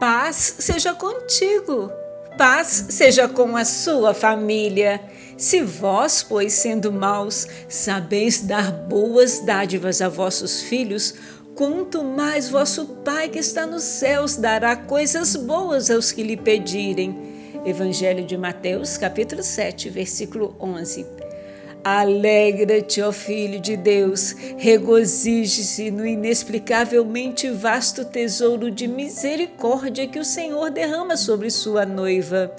Paz seja contigo, paz seja com a sua família. Se vós, pois, sendo maus, sabeis dar boas dádivas a vossos filhos, quanto mais vosso Pai que está nos céus dará coisas boas aos que lhe pedirem. Evangelho de Mateus, capítulo 7, versículo 11. Alegra-te, ó Filho de Deus, regozije-se no inexplicavelmente vasto tesouro de misericórdia que o Senhor derrama sobre sua noiva.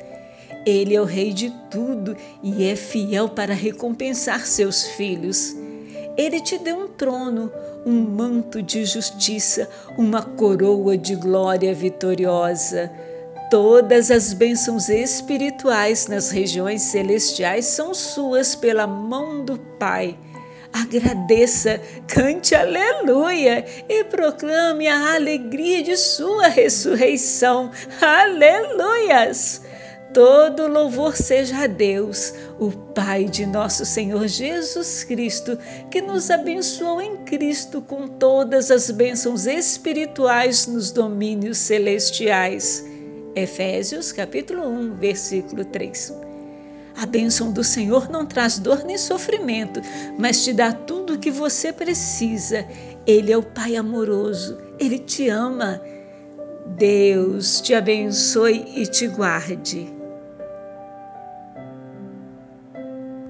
Ele é o Rei de tudo e é fiel para recompensar seus filhos. Ele te deu um trono, um manto de justiça, uma coroa de glória vitoriosa. Todas as bênçãos espirituais nas regiões celestiais são suas pela mão do Pai. Agradeça, cante aleluia e proclame a alegria de sua ressurreição. Aleluias! Todo louvor seja a Deus, o Pai de nosso Senhor Jesus Cristo, que nos abençoou em Cristo com todas as bênçãos espirituais nos domínios celestiais. Efésios capítulo 1, versículo 3. A bênção do Senhor não traz dor nem sofrimento, mas te dá tudo o que você precisa. Ele é o Pai amoroso, Ele te ama. Deus te abençoe e te guarde.